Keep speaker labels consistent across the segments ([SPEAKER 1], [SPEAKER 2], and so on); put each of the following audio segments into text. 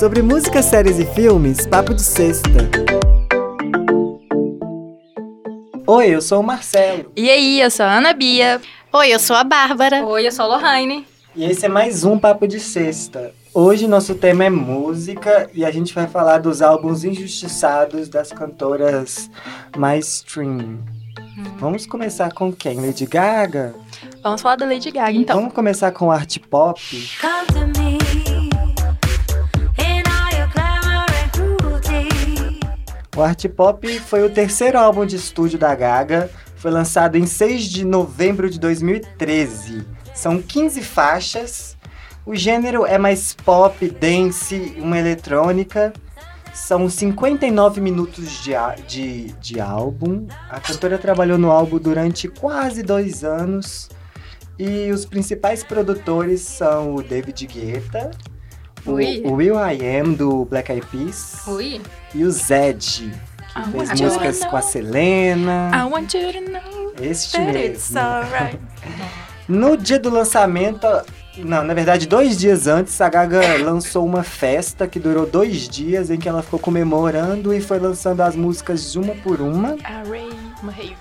[SPEAKER 1] Sobre música, séries e filmes, papo de sexta. Oi, eu sou o Marcelo.
[SPEAKER 2] E aí, eu sou a Ana Bia.
[SPEAKER 3] Oi, eu sou a Bárbara.
[SPEAKER 4] Oi, eu sou a Lohane.
[SPEAKER 1] E esse é mais um Papo de Sexta. Hoje nosso tema é música e a gente vai falar dos álbuns injustiçados das cantoras mais stream. Vamos começar com quem? Lady Gaga?
[SPEAKER 2] Vamos falar da Lady Gaga, então.
[SPEAKER 1] Vamos começar com art pop.
[SPEAKER 5] Come to me
[SPEAKER 1] O art pop foi o terceiro álbum de estúdio da Gaga. Foi lançado em 6 de novembro de 2013. São 15 faixas. O gênero é mais pop, dance, uma eletrônica. São 59 minutos de, de, de álbum. A cantora trabalhou no álbum durante quase dois anos. E os principais produtores são o David Guetta,
[SPEAKER 4] Ui.
[SPEAKER 1] o Will I Am do Black Eyed Peas
[SPEAKER 4] Ui.
[SPEAKER 1] e o Zed, que
[SPEAKER 2] I
[SPEAKER 1] fez músicas com a. Selena.
[SPEAKER 2] I want you to know
[SPEAKER 1] Este
[SPEAKER 2] that it's
[SPEAKER 1] mesmo.
[SPEAKER 2] alright.
[SPEAKER 1] No dia do lançamento, não, na verdade, dois dias antes, a Gaga lançou uma festa que durou dois dias, em que ela ficou comemorando e foi lançando as músicas uma por uma.
[SPEAKER 2] A Ray Mahave.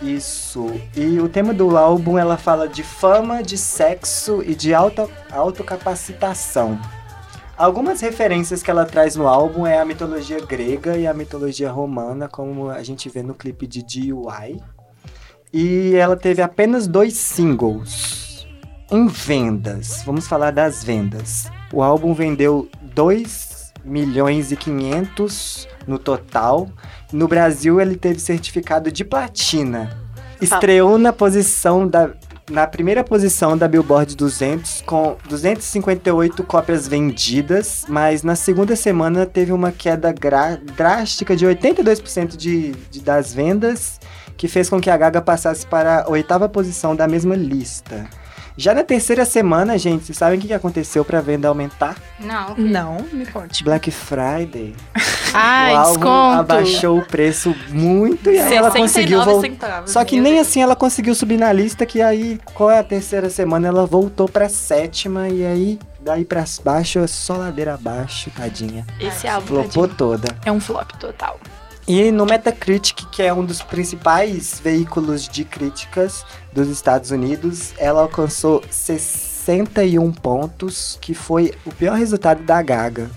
[SPEAKER 1] Isso. E o tema do álbum, ela fala de fama, de sexo e de auto, autocapacitação. Algumas referências que ela traz no álbum é a mitologia grega e a mitologia romana, como a gente vê no clipe de DUI. E ela teve apenas dois singles. Em vendas, vamos falar das vendas. O álbum vendeu 2 milhões e 500 no total. No Brasil, ele teve certificado de platina. Estreou na posição da na primeira posição da Billboard 200 com 258 cópias vendidas, mas na segunda semana teve uma queda drástica de 82% de, de das vendas, que fez com que a Gaga passasse para a oitava posição da mesma lista. Já na terceira semana, gente, vocês sabem o que aconteceu para a venda aumentar?
[SPEAKER 4] Não.
[SPEAKER 2] Não, me conte.
[SPEAKER 1] Black Friday.
[SPEAKER 3] Ai,
[SPEAKER 1] o álbum
[SPEAKER 3] desconto.
[SPEAKER 1] abaixou o preço muito e aí ela conseguiu
[SPEAKER 2] 69
[SPEAKER 1] voltar.
[SPEAKER 2] centavos.
[SPEAKER 1] Só que nem
[SPEAKER 2] Deus.
[SPEAKER 1] assim ela conseguiu subir na lista, que aí, qual é a terceira semana, ela voltou pra sétima, e aí, daí pra baixo, é só ladeira abaixo, tadinha.
[SPEAKER 2] Esse álbum
[SPEAKER 1] Flopou
[SPEAKER 2] tadinho,
[SPEAKER 1] toda.
[SPEAKER 2] é um flop total.
[SPEAKER 1] E no Metacritic, que é um dos principais veículos de críticas dos Estados Unidos, ela alcançou 61 pontos, que foi o pior resultado da Gaga.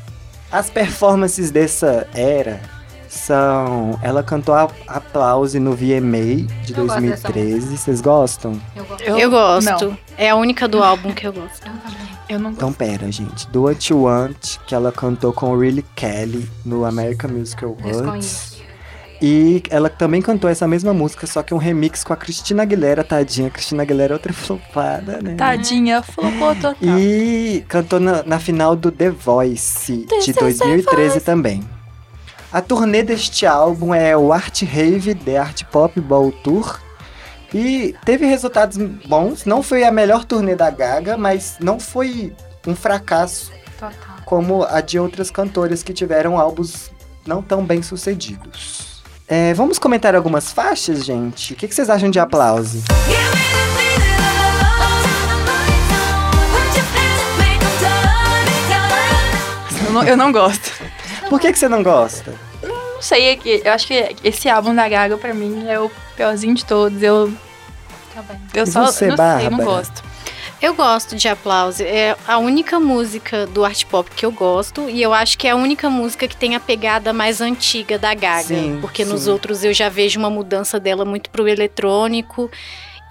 [SPEAKER 1] As performances dessa era são. Ela cantou a Aplause no VMA de
[SPEAKER 4] Eu gosto dessa
[SPEAKER 1] 2013. Vocês gostam?
[SPEAKER 4] Eu gosto.
[SPEAKER 3] Eu gosto.
[SPEAKER 2] Não,
[SPEAKER 3] É a única do álbum que eu gosto.
[SPEAKER 4] Eu também.
[SPEAKER 2] eu não
[SPEAKER 1] Então pera, gente. Do What You Want, que ela cantou com o Really Kelly no American Musical Awards. E ela também cantou essa mesma música, só que um remix com a Cristina Aguilera, tadinha. Cristina Aguilera é outra flopada, né?
[SPEAKER 2] Tadinha, flopou total.
[SPEAKER 1] E cantou na, na final do The Voice
[SPEAKER 2] This
[SPEAKER 1] de
[SPEAKER 2] is The
[SPEAKER 1] 2013 também. A turnê deste álbum é o Art Rave The Art Pop Ball Tour. E teve resultados bons. Não foi a melhor turnê da Gaga, mas não foi um fracasso
[SPEAKER 4] Total.
[SPEAKER 1] como a de outras cantoras que tiveram álbuns não tão bem sucedidos. É, vamos comentar algumas faixas, gente? O que, que vocês acham de aplauso?
[SPEAKER 2] Eu não, eu não gosto.
[SPEAKER 1] Por que, que você não gosta?
[SPEAKER 2] Não sei, é eu acho que esse álbum da Gaga, pra mim, é o piorzinho de todos. Eu, eu só
[SPEAKER 1] você,
[SPEAKER 2] não sei, não gosto.
[SPEAKER 3] Eu gosto de Aplause. É a única música do art pop que eu gosto. E eu acho que é a única música que tem a pegada mais antiga da Gaga.
[SPEAKER 1] Sim,
[SPEAKER 3] porque nos
[SPEAKER 1] sim.
[SPEAKER 3] outros eu já vejo uma mudança dela muito pro eletrônico.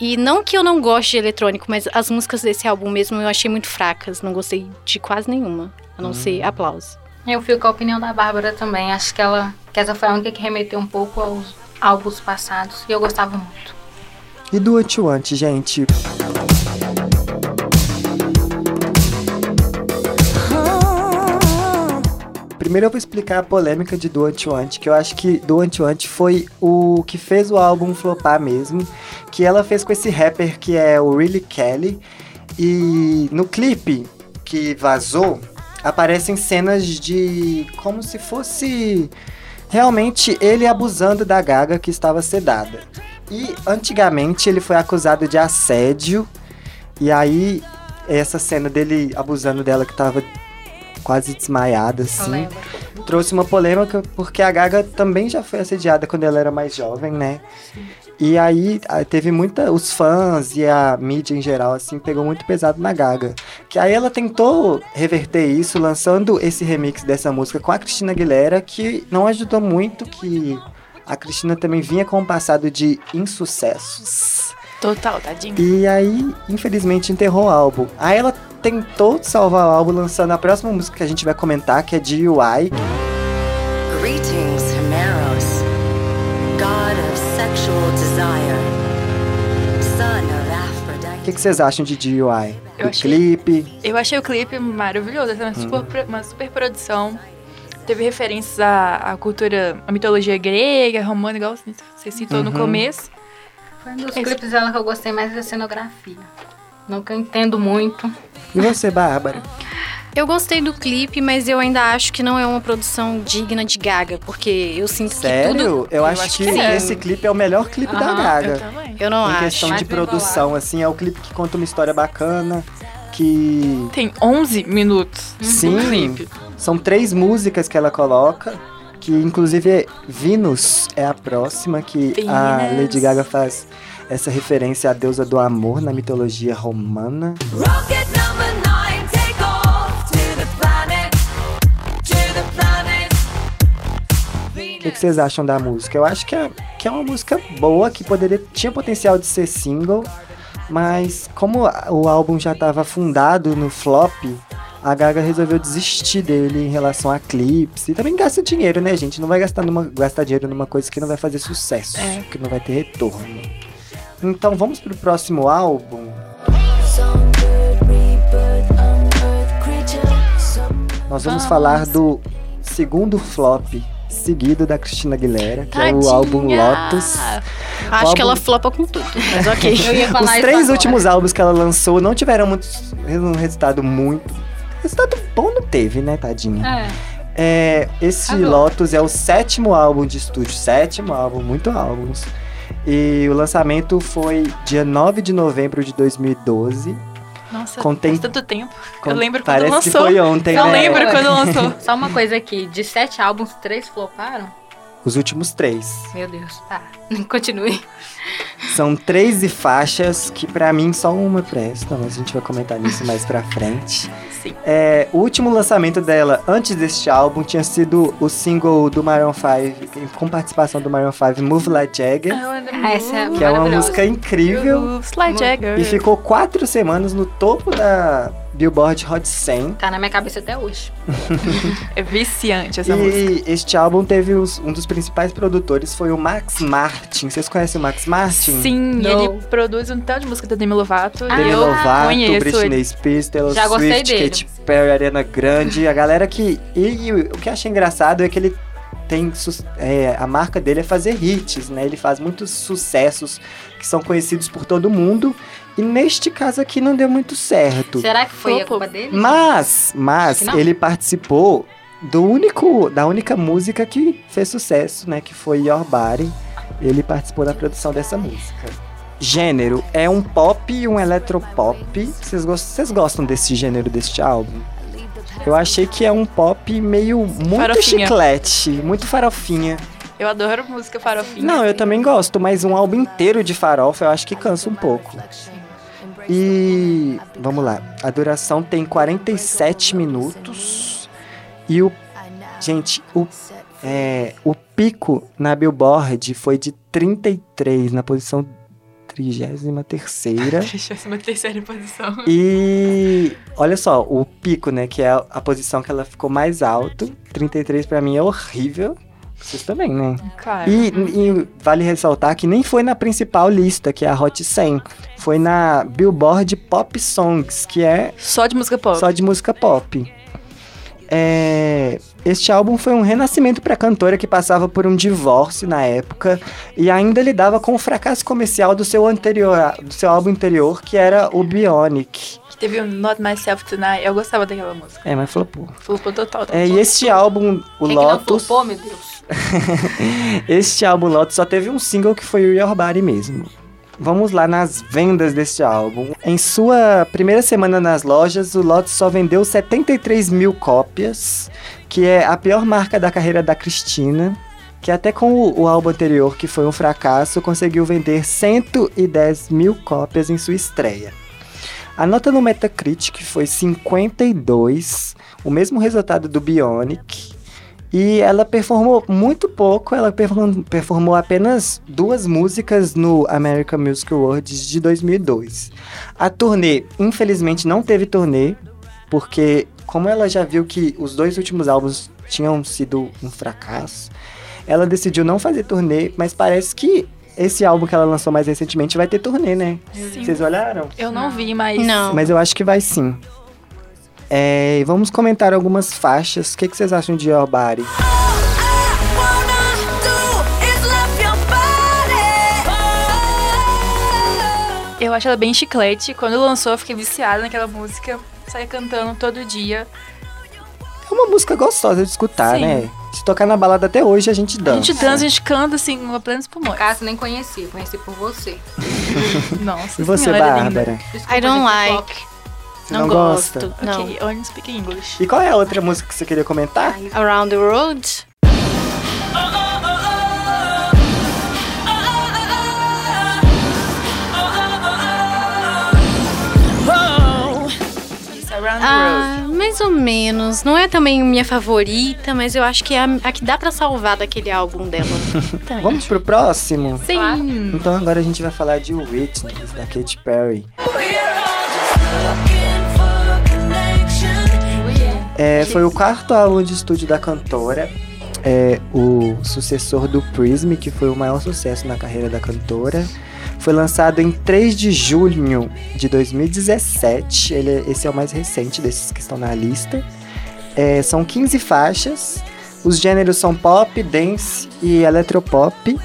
[SPEAKER 3] E não que eu não goste de eletrônico, mas as músicas desse álbum mesmo eu achei muito fracas. Não gostei de quase nenhuma. A não ser Aplause.
[SPEAKER 4] Eu fico com a opinião da Bárbara também. Acho que ela que essa foi a única que remeteu um pouco aos álbuns passados. E eu gostava muito.
[SPEAKER 1] E do What You Want, gente? Primeiro eu vou explicar a polêmica de Do What You que eu acho que Do What You foi o que fez o álbum flopar mesmo, que ela fez com esse rapper que é o Really Kelly, e no clipe que vazou, aparecem cenas de como se fosse realmente ele abusando da Gaga que estava sedada. E antigamente ele foi acusado de assédio, e aí essa cena dele abusando dela que estava quase desmaiada, assim. Trouxe uma polêmica porque a Gaga também já foi assediada quando ela era mais jovem, né? E aí teve muita. Os fãs e a mídia em geral, assim, pegou muito pesado na Gaga. Que aí ela tentou reverter isso, lançando esse remix dessa música com a Cristina Aguilera, que não ajudou muito, que a Cristina também vinha com um passado de insucessos.
[SPEAKER 2] Total, tadinho.
[SPEAKER 1] E aí, infelizmente, enterrou o álbum. Aí ela tentou salvar o álbum lançando a próxima música que a gente vai comentar, que é de UI.
[SPEAKER 6] Greetings, Himeros, god of sexual desire, son of
[SPEAKER 1] O
[SPEAKER 6] Aphrodite.
[SPEAKER 1] que, que vocês acham de DUI?
[SPEAKER 2] Eu
[SPEAKER 1] o
[SPEAKER 2] achei-
[SPEAKER 1] clipe?
[SPEAKER 2] Eu achei o clipe maravilhoso, é uma, super, pro- uma super produção. Teve referências à, à cultura, à mitologia grega, romana, igual você citou no
[SPEAKER 1] Uhum.
[SPEAKER 2] começo.
[SPEAKER 4] Foi um dos
[SPEAKER 2] Esse-
[SPEAKER 4] clipes dela que eu gostei mais da cenografia. Nunca entendo muito.
[SPEAKER 1] E você, Bárbara?
[SPEAKER 3] Eu gostei do clipe, mas eu ainda acho que não é uma produção digna de Gaga, porque eu sinto que tudo.
[SPEAKER 1] Sério? Eu, acho,
[SPEAKER 2] acho
[SPEAKER 1] que,
[SPEAKER 2] que
[SPEAKER 1] esse clipe é o melhor clipe da
[SPEAKER 4] Aham,
[SPEAKER 1] Gaga.
[SPEAKER 2] Eu também.
[SPEAKER 3] Eu não
[SPEAKER 1] Em
[SPEAKER 3] acho.
[SPEAKER 1] questão
[SPEAKER 4] Mais
[SPEAKER 1] de produção, assim, é o clipe que conta uma história bacana, que...
[SPEAKER 2] Tem 11 minutos
[SPEAKER 1] Sim,
[SPEAKER 2] clipe.
[SPEAKER 1] são três músicas que ela coloca, que inclusive é Venus é a próxima, que a
[SPEAKER 2] Venus.
[SPEAKER 1] Lady Gaga faz essa referência à deusa do amor na mitologia romana.
[SPEAKER 5] Rocket number nine, take off to the planet, to the planet.
[SPEAKER 1] O que, que vocês acham da música? Eu acho que é, que é uma música boa, que poderia tinha potencial de ser single, mas como o álbum já estava fundado no flop, a Gaga resolveu desistir dele em relação a clipes. E também gasta dinheiro, né, gente? Não vai gastar, numa, gastar dinheiro numa coisa que não vai fazer sucesso,
[SPEAKER 2] É.
[SPEAKER 1] que não vai ter retorno. Então vamos pro próximo álbum. Nós vamos falar do segundo flop seguido da Cristina Aguilera, que é o álbum
[SPEAKER 2] Tadinha!
[SPEAKER 1] Lotus.
[SPEAKER 3] Acho
[SPEAKER 1] álbum-
[SPEAKER 3] que ela flopa com tudo. Mas ok.
[SPEAKER 1] Os três últimos álbuns que ela lançou não tiveram muito, um resultado muito. Resultado bom não teve, né, tadinha?
[SPEAKER 4] É.
[SPEAKER 1] É, esse
[SPEAKER 4] Agora.
[SPEAKER 1] Lotus é o sétimo álbum de estúdio, sétimo álbum, muito álbuns. E o lançamento foi dia 9 de novembro de 2012.
[SPEAKER 2] Nossa,
[SPEAKER 1] Contém-
[SPEAKER 2] faz tanto tempo.
[SPEAKER 1] Com-
[SPEAKER 2] Eu lembro quando
[SPEAKER 1] Parece
[SPEAKER 2] lançou.
[SPEAKER 1] que foi ontem,
[SPEAKER 2] Eu
[SPEAKER 1] né?
[SPEAKER 2] lembro quando lançou.
[SPEAKER 4] Só uma coisa aqui, de sete álbuns, três floparam?
[SPEAKER 1] Os últimos três.
[SPEAKER 4] Meu Deus, tá. Continue.
[SPEAKER 1] São 13 faixas que pra mim só uma presta, mas a gente vai comentar nisso mais pra frente.
[SPEAKER 2] Sim.
[SPEAKER 1] É, o último lançamento dela antes deste álbum tinha sido o single do Maroon 5, com participação do Maroon 5, Move Like Jagger,
[SPEAKER 4] Ah, essa é
[SPEAKER 1] que é uma música incrível
[SPEAKER 2] Slide Jagger.
[SPEAKER 1] e ficou quatro semanas no topo da Billboard Hot 100.
[SPEAKER 4] Tá na minha cabeça até hoje.
[SPEAKER 2] É viciante essa música.
[SPEAKER 1] E este álbum teve os- um dos principais produtores foi o Max Martin. Vocês conhecem o Max Martin?
[SPEAKER 2] Sim,
[SPEAKER 4] No.
[SPEAKER 2] ele produz um tanto de música da Demi Lovato.
[SPEAKER 4] Ah,
[SPEAKER 1] Demi
[SPEAKER 2] e eu
[SPEAKER 1] Lovato,
[SPEAKER 2] conheço
[SPEAKER 1] Britney
[SPEAKER 2] ele.
[SPEAKER 1] Spears, Taylor
[SPEAKER 4] Já
[SPEAKER 1] Swift,
[SPEAKER 4] dele.
[SPEAKER 1] Katy Perry, Ariana Grande, a galera que... E, e o que eu achei engraçado é que ele tem... é, a marca dele é fazer hits, né? Ele faz muitos sucessos que são conhecidos por todo mundo. E neste caso aqui não deu muito certo.
[SPEAKER 4] Será que foi a culpa dele?
[SPEAKER 1] Mas, mas, ele participou do único, da única música que fez sucesso, né? Que foi Your Body. Ele participou da produção dessa música. Gênero é um pop e um eletropop. Vocês gostam, vocês gostam desse gênero deste álbum? Eu achei que é um pop meio muito
[SPEAKER 2] Farofinha.
[SPEAKER 1] chiclete, muito farofinha.
[SPEAKER 2] Eu adoro música farofinha.
[SPEAKER 1] Não, eu também gosto, mas um álbum inteiro de farofa eu acho que cansa um pouco. E vamos lá, a duração tem 47 minutos e o gente, o é, o pico na Billboard foi de 33 na posição 33ª.
[SPEAKER 2] Décima terceira posição.
[SPEAKER 1] E olha só, o pico, né, que é a, posição que ela ficou mais alto, 33 pra mim é horrível. Vocês também, né?
[SPEAKER 2] Claro.
[SPEAKER 1] E, e vale ressaltar que nem foi na principal lista, que é a Hot 100. Foi na Billboard Pop Songs, que é
[SPEAKER 2] Só de música pop.
[SPEAKER 1] só de música pop. É, este álbum foi um renascimento para a cantora que passava por um divórcio na época e ainda lidava com o fracasso comercial do seu anterior, do seu álbum anterior, que era o Bionic.
[SPEAKER 2] Que teve o Not Myself Tonight. Eu gostava daquela música.
[SPEAKER 1] É, mas flopou.
[SPEAKER 2] Flopou total.
[SPEAKER 1] É, e este álbum, o
[SPEAKER 4] Quem que não
[SPEAKER 1] Lotus,
[SPEAKER 4] flopou, meu Deus?
[SPEAKER 1] este álbum Lotus só teve um single que foi o Your Body mesmo. Vamos lá nas vendas deste álbum. Em sua primeira semana nas lojas, o Lotus só vendeu 73 mil cópias, que é a pior marca da carreira da Cristina, que até com o, o álbum anterior, que foi um fracasso, conseguiu vender 110 mil cópias em sua estreia. A nota no Metacritic foi 52, o mesmo resultado do Bionic. E ela performou muito pouco, ela perform- performou apenas duas músicas no American Music Awards de 2002. A turnê, infelizmente, não teve turnê, porque como ela já viu que os dois últimos álbuns tinham sido um fracasso, ela decidiu não fazer turnê, mas parece que esse álbum que ela lançou mais recentemente vai ter turnê, né?
[SPEAKER 2] Sim.
[SPEAKER 1] Vocês olharam?
[SPEAKER 2] Eu não vi, mas.
[SPEAKER 3] Não.
[SPEAKER 1] Mas eu acho que vai sim. É, vamos comentar algumas faixas. O que, que vocês acham de Your Body?
[SPEAKER 2] Eu acho ela bem chiclete. Quando lançou, eu fiquei viciada naquela música. Saía cantando todo dia.
[SPEAKER 1] É uma música gostosa de escutar,
[SPEAKER 2] Sim.
[SPEAKER 1] né? Se tocar na balada até hoje, a gente
[SPEAKER 2] A
[SPEAKER 1] dança.
[SPEAKER 2] gente dança, a gente canta assim, a plenos
[SPEAKER 4] No
[SPEAKER 2] pulmões.
[SPEAKER 4] caso, nem conheci. Conheci por você.
[SPEAKER 2] Nossa,
[SPEAKER 1] E você,
[SPEAKER 2] senhora, é.
[SPEAKER 1] Bárbara?
[SPEAKER 4] Desculpa,
[SPEAKER 3] I don't like.
[SPEAKER 1] Você
[SPEAKER 3] não,
[SPEAKER 1] não
[SPEAKER 3] gosto.
[SPEAKER 1] gosta?
[SPEAKER 3] Não.
[SPEAKER 2] Ok, only speak English.
[SPEAKER 1] E qual é a outra música que você queria comentar?
[SPEAKER 3] Around the Road. Ah, mais ou menos. Não é também minha favorita, mas eu acho que é a, a que dá pra salvar daquele álbum dela.
[SPEAKER 1] Vamos pro próximo?
[SPEAKER 2] Sim.
[SPEAKER 1] Então agora a gente vai falar de Witness, da Katy Perry. É, foi o quarto álbum de estúdio da cantora. É o sucessor do Prism, que foi o maior sucesso na carreira da cantora. Foi lançado em 3 de junho de 2017. Ele, é- esse é o mais recente desses que estão na lista. É, são 15 faixas. Os gêneros são pop, dance e eletropop.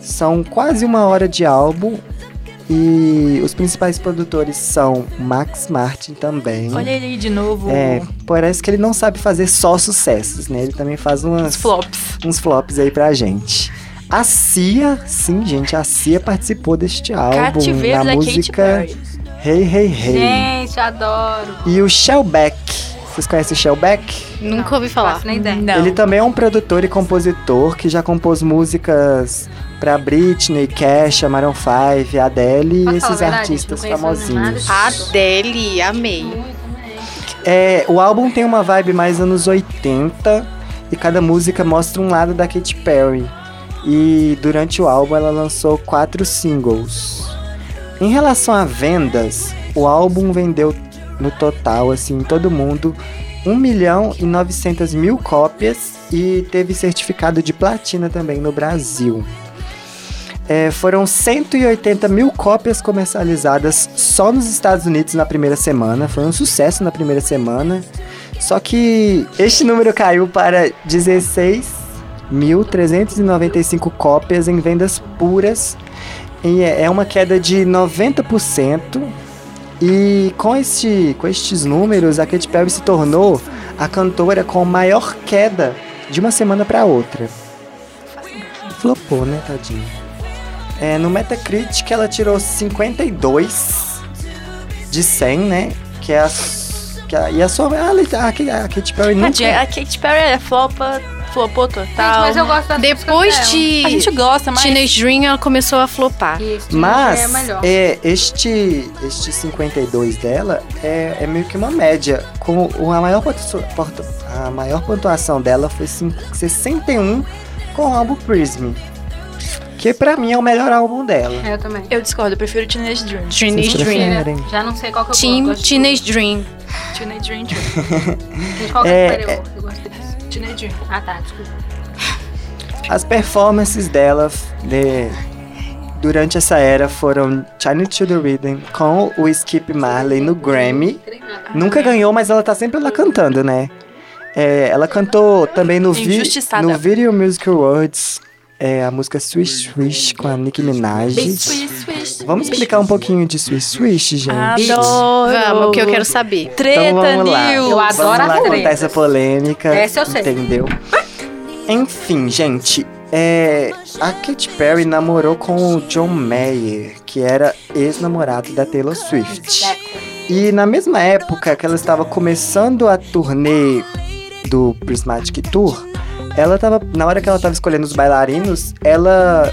[SPEAKER 1] São quase uma hora de álbum. E os principais produtores são Max Martin também.
[SPEAKER 2] Olha ele aí de novo.
[SPEAKER 1] É, parece que ele não sabe fazer só sucessos, né? Ele também faz umas,
[SPEAKER 2] Os flops.
[SPEAKER 1] uns flops aí pra gente. A Cia, sim, gente, a Cia participou deste álbum
[SPEAKER 2] Cativeiro
[SPEAKER 1] na
[SPEAKER 2] da Katy
[SPEAKER 1] música. Hey Hey Hey.
[SPEAKER 4] Gente, adoro.
[SPEAKER 1] E o Shellback, vocês conhecem o Shellback?
[SPEAKER 3] Nunca ouvi falar.
[SPEAKER 4] faço nem ideia.
[SPEAKER 2] Não.
[SPEAKER 1] Ele também é um produtor e compositor que já compôs músicas pra Britney, Kesha, Maroon 5, Adele e esses
[SPEAKER 4] verdade?
[SPEAKER 1] artistas famosinhos.
[SPEAKER 3] Adele, amei.
[SPEAKER 1] É, o álbum tem uma vibe mais anos 80 e cada música mostra um lado da Katy Perry. E durante o álbum ela lançou quatro singles. Em relação a vendas, o álbum vendeu no total, assim, em todo mundo, 1 milhão e 900 mil cópias e teve certificado de platina também no Brasil. É, foram 180 mil cópias comercializadas só nos Estados Unidos na primeira semana. Foi um sucesso na primeira semana. Só que este número caiu para 16.395 cópias em vendas puras. E é é uma queda de 90%. E com, este, com estes números, a Katy Perry se tornou a cantora com maior queda de uma semana para outra. Flopou, né, tadinho? É, no Metacritic ela tirou 52 de 100, né? Que é a. Que a e a sua. A, a, a Katy Perry nunca.
[SPEAKER 2] Tadinha, a Katy Perry é flopa, flopou total.
[SPEAKER 4] Gente, mas eu gosto das
[SPEAKER 3] Depois de
[SPEAKER 2] A gente gosta, mas...
[SPEAKER 3] Teenage Dream, ela começou a flopar.
[SPEAKER 4] Isso,
[SPEAKER 1] Mas
[SPEAKER 4] é
[SPEAKER 1] é, este, este 52 dela é, é meio que uma média. Com a, maior a maior pontuação dela foi cin- 61 com o álbum Prism. Que pra mim é o melhor álbum dela.
[SPEAKER 4] Eu também.
[SPEAKER 2] Eu discordo, eu prefiro Teenage Dream.
[SPEAKER 3] Teenage Dream.
[SPEAKER 4] Já não sei qual que eu
[SPEAKER 3] Team
[SPEAKER 4] gosto.
[SPEAKER 3] Teenage Dream.
[SPEAKER 2] Teenage Dream.
[SPEAKER 4] Qual que
[SPEAKER 1] É,
[SPEAKER 4] é? Eu gosto disso.
[SPEAKER 2] Teenage Dream.
[SPEAKER 4] Ah, tá, desculpa.
[SPEAKER 1] As performances dela de- durante essa era foram China to the Rhythm com o Skip Marley no Grammy. Nunca ganhou, mas ela tá sempre lá cantando, né? É, ela cantou também no, vi no Video Music Awards é, a música Swish Swish com a Nicki Minaj.
[SPEAKER 2] Swish, swish.
[SPEAKER 1] Vamos explicar um pouquinho de Swish Swish, gente?
[SPEAKER 2] Adoro.
[SPEAKER 3] Vamos, que eu quero saber.
[SPEAKER 2] Treta
[SPEAKER 1] Então vamos lá.
[SPEAKER 2] News.
[SPEAKER 4] Eu adoro
[SPEAKER 1] Vamos lá contar essa polêmica.
[SPEAKER 4] Essa eu sei.
[SPEAKER 1] Entendeu? Enfim, gente. É, a Katy Perry namorou com o John Mayer, que era ex-namorado da Taylor Swift. E na mesma época que ela estava começando a turnê do Prismatic Tour, ela tava. Na hora que ela tava escolhendo os bailarinos, ela.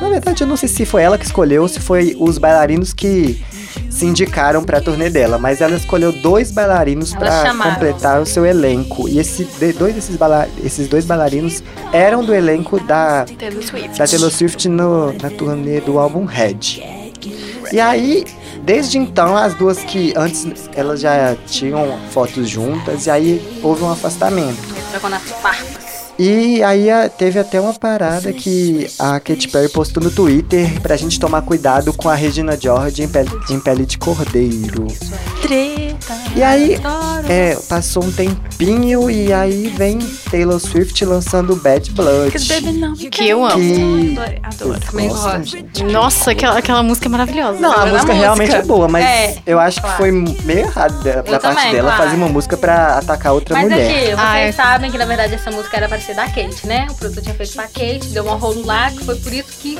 [SPEAKER 1] Na verdade, eu não sei se foi ela que escolheu ou se foi os bailarinos que se indicaram pra turnê dela, mas ela escolheu dois bailarinos
[SPEAKER 4] chamaram.
[SPEAKER 1] completar o seu elenco. E esse, dois desses bala- esses dois bailarinos eram do elenco da
[SPEAKER 2] Taylor Swift.
[SPEAKER 1] da Taylor Swift no- na turnê do álbum Red. E aí, desde então, as duas que antes elas já tinham fotos juntas, e aí houve um afastamento.
[SPEAKER 4] Trocou nas farpas.
[SPEAKER 1] E aí teve até uma parada que a Katy Perry postou no Twitter pra gente tomar cuidado com a Regina George em pele, em pele de cordeiro.
[SPEAKER 2] Treta.
[SPEAKER 1] E aí, é, passou um tempinho e aí vem Taylor Swift lançando Bad Blood.
[SPEAKER 3] Que eu amo.
[SPEAKER 1] Que
[SPEAKER 2] Adoro.
[SPEAKER 4] Também gosto.
[SPEAKER 3] Nossa, aquela, aquela música é maravilhosa.
[SPEAKER 1] Não, a
[SPEAKER 2] Pela
[SPEAKER 1] música realmente
[SPEAKER 2] música.
[SPEAKER 1] é boa, mas
[SPEAKER 4] É,
[SPEAKER 1] eu acho que
[SPEAKER 4] claro.
[SPEAKER 1] foi meio errado da, da parte
[SPEAKER 4] também,
[SPEAKER 1] dela
[SPEAKER 4] claro.
[SPEAKER 1] fazer uma música pra atacar outra
[SPEAKER 4] Mas
[SPEAKER 1] mulher.
[SPEAKER 4] aqui, vocês
[SPEAKER 3] Ai.
[SPEAKER 4] sabem que na verdade essa música era pra ser da Kate, né? O produtor tinha feito pra Kate, deu uma rolo lá, que foi por isso que.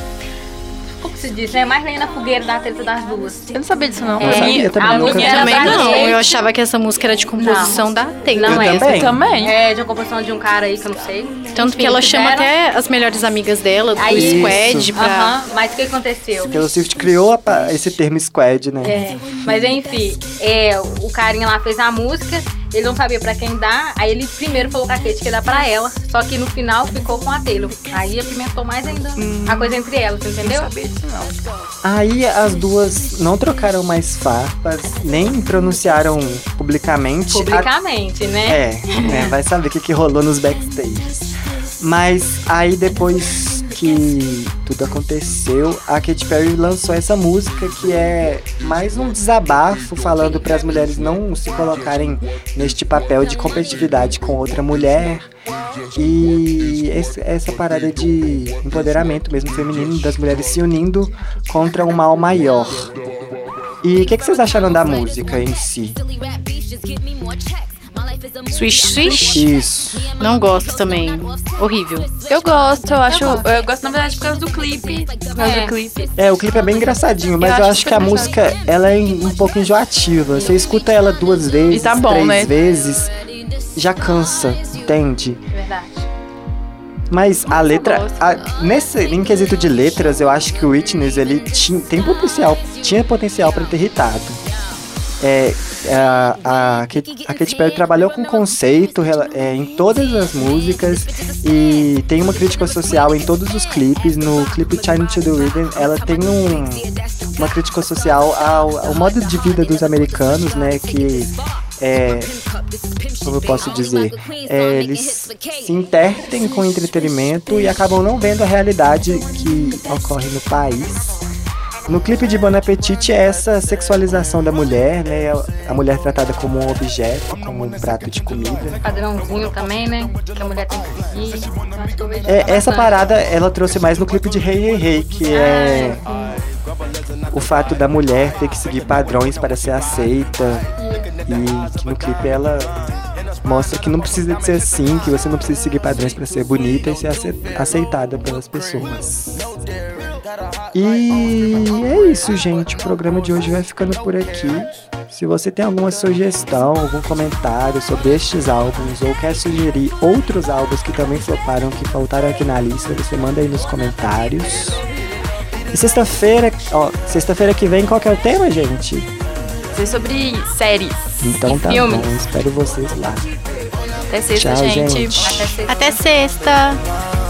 [SPEAKER 4] Se diz, né? Mais nem na fogueira da treta das duas.
[SPEAKER 2] Eu não sabia disso, não.
[SPEAKER 1] Eu sabia também,
[SPEAKER 4] a música
[SPEAKER 3] Também não, eu achava que essa música era de composição da Taylor.
[SPEAKER 4] Não
[SPEAKER 1] Eu
[SPEAKER 4] é.
[SPEAKER 1] também.
[SPEAKER 2] Também.
[SPEAKER 4] É, de uma composição de um cara aí que eu não sei.
[SPEAKER 3] Tanto que ela chama até as melhores amigas dela, do
[SPEAKER 4] Aí-
[SPEAKER 3] Squad, pra...
[SPEAKER 4] Aham, mas o que aconteceu?
[SPEAKER 1] Taylor Swift criou a esse termo squad, né?
[SPEAKER 4] É, mas enfim, é, o carinha lá fez a música, ele não sabia pra quem dar, aí ele primeiro falou com a Kate que ia dar pra ela, só que no final ficou com a Taylor. Aí apimentou mais ainda a coisa entre elas, entendeu?
[SPEAKER 2] Não sabia disso, não.
[SPEAKER 1] Aí as duas não trocaram mais farpas, nem pronunciaram publicamente. a-
[SPEAKER 4] Publicamente, né?
[SPEAKER 1] É, né, vai saber o que, que rolou nos backstage. Mas aí depois que tudo aconteceu, a Katy Perry lançou essa música que é mais um desabafo falando para as mulheres não se colocarem neste papel de competitividade com outra mulher. E essa parada de empoderamento mesmo feminino das mulheres se unindo contra um mal maior. E o que, que vocês acharam da música em si?
[SPEAKER 3] Swish Swish?
[SPEAKER 1] Isso.
[SPEAKER 3] Não gosto também. Horrível.
[SPEAKER 2] Eu gosto, eu acho. Eu gosto, na verdade, por causa do clipe. Por causa
[SPEAKER 4] É.
[SPEAKER 2] do clipe.
[SPEAKER 1] É, o clipe é bem engraçadinho, mas
[SPEAKER 2] Eu
[SPEAKER 1] eu,
[SPEAKER 2] acho
[SPEAKER 1] acho que
[SPEAKER 2] super
[SPEAKER 1] a música ela é um pouco enjoativa. Você escuta ela duas vezes,
[SPEAKER 2] E tá bom,
[SPEAKER 1] três
[SPEAKER 2] né?
[SPEAKER 1] vezes, já cansa, entende?
[SPEAKER 4] Verdade.
[SPEAKER 1] Mas a letra, a- nesse em quesito de letras, eu acho que o Witness ele tinha, tem potencial, tinha potencial para ter irritado. É, a, a, a Katy Perry trabalhou com conceito é, em todas as músicas e tem uma crítica social em todos os clipes. No clipe China to the Rhythm, ela tem um, uma crítica social ao, ao modo de vida dos americanos, né? Que é, como eu posso dizer, é, eles se intertem com entretenimento e acabam não vendo a realidade que ocorre no país. No clipe de Bon Appetit é essa sexualização da mulher, né? A mulher tratada como um objeto, como um prato de comida.
[SPEAKER 4] Padrãozinho também, né? Que a mulher tem que seguir. Então,
[SPEAKER 1] É, essa parada ela trouxe mais no clipe de Hey Hey Hey, que é o fato da mulher ter que seguir padrões para ser aceita e que no clipe ela mostra que não precisa de ser assim, que você não precisa seguir padrões para ser bonita e ser ace- aceitada pelas pessoas. E é isso, gente. O programa de hoje vai ficando por aqui. Se você tem alguma sugestão, algum comentário sobre estes álbuns ou quer sugerir outros álbuns que também floparam, que faltaram aqui na lista, você manda aí nos comentários. E sexta-feira, ó, sexta-feira que vem, qual que é o tema, gente?
[SPEAKER 2] Dizer sobre séries.
[SPEAKER 1] Então tá
[SPEAKER 4] filmes.
[SPEAKER 1] bom, espero vocês lá.
[SPEAKER 2] Até sexta,
[SPEAKER 1] Tchau,
[SPEAKER 2] gente.
[SPEAKER 1] gente.
[SPEAKER 4] Até sexta.
[SPEAKER 3] Até sexta.